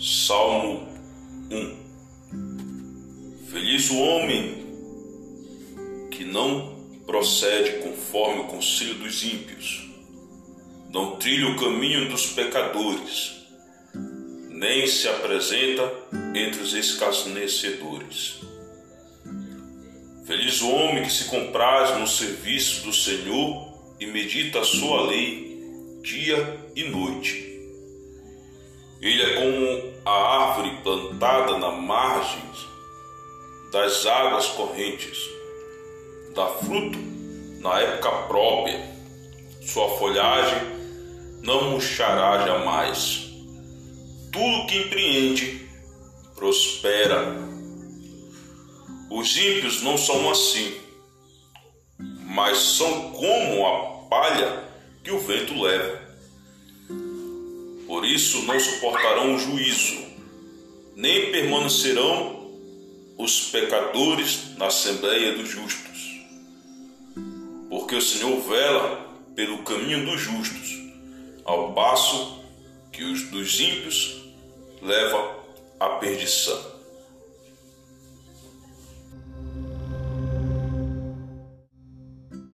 Salmo 1 Feliz o homem que não procede conforme o conselho dos ímpios, não trilha o caminho dos pecadores, nem se apresenta entre os escarnecedores. Feliz o homem que se compraz no serviço do Senhor e medita a sua lei dia e noite. Ele é como a árvore plantada na margem das águas correntes, dá fruto na época própria, sua folhagem não murchará jamais. Tudo que empreende prospera. Os ímpios não são assim, mas são como a palha que o vento leva. Por isso não suportarão o juízo, nem permanecerão os pecadores na Assembleia dos Justos. Porque o Senhor vela pelo caminho dos justos, ao passo que os dos ímpios leva à perdição.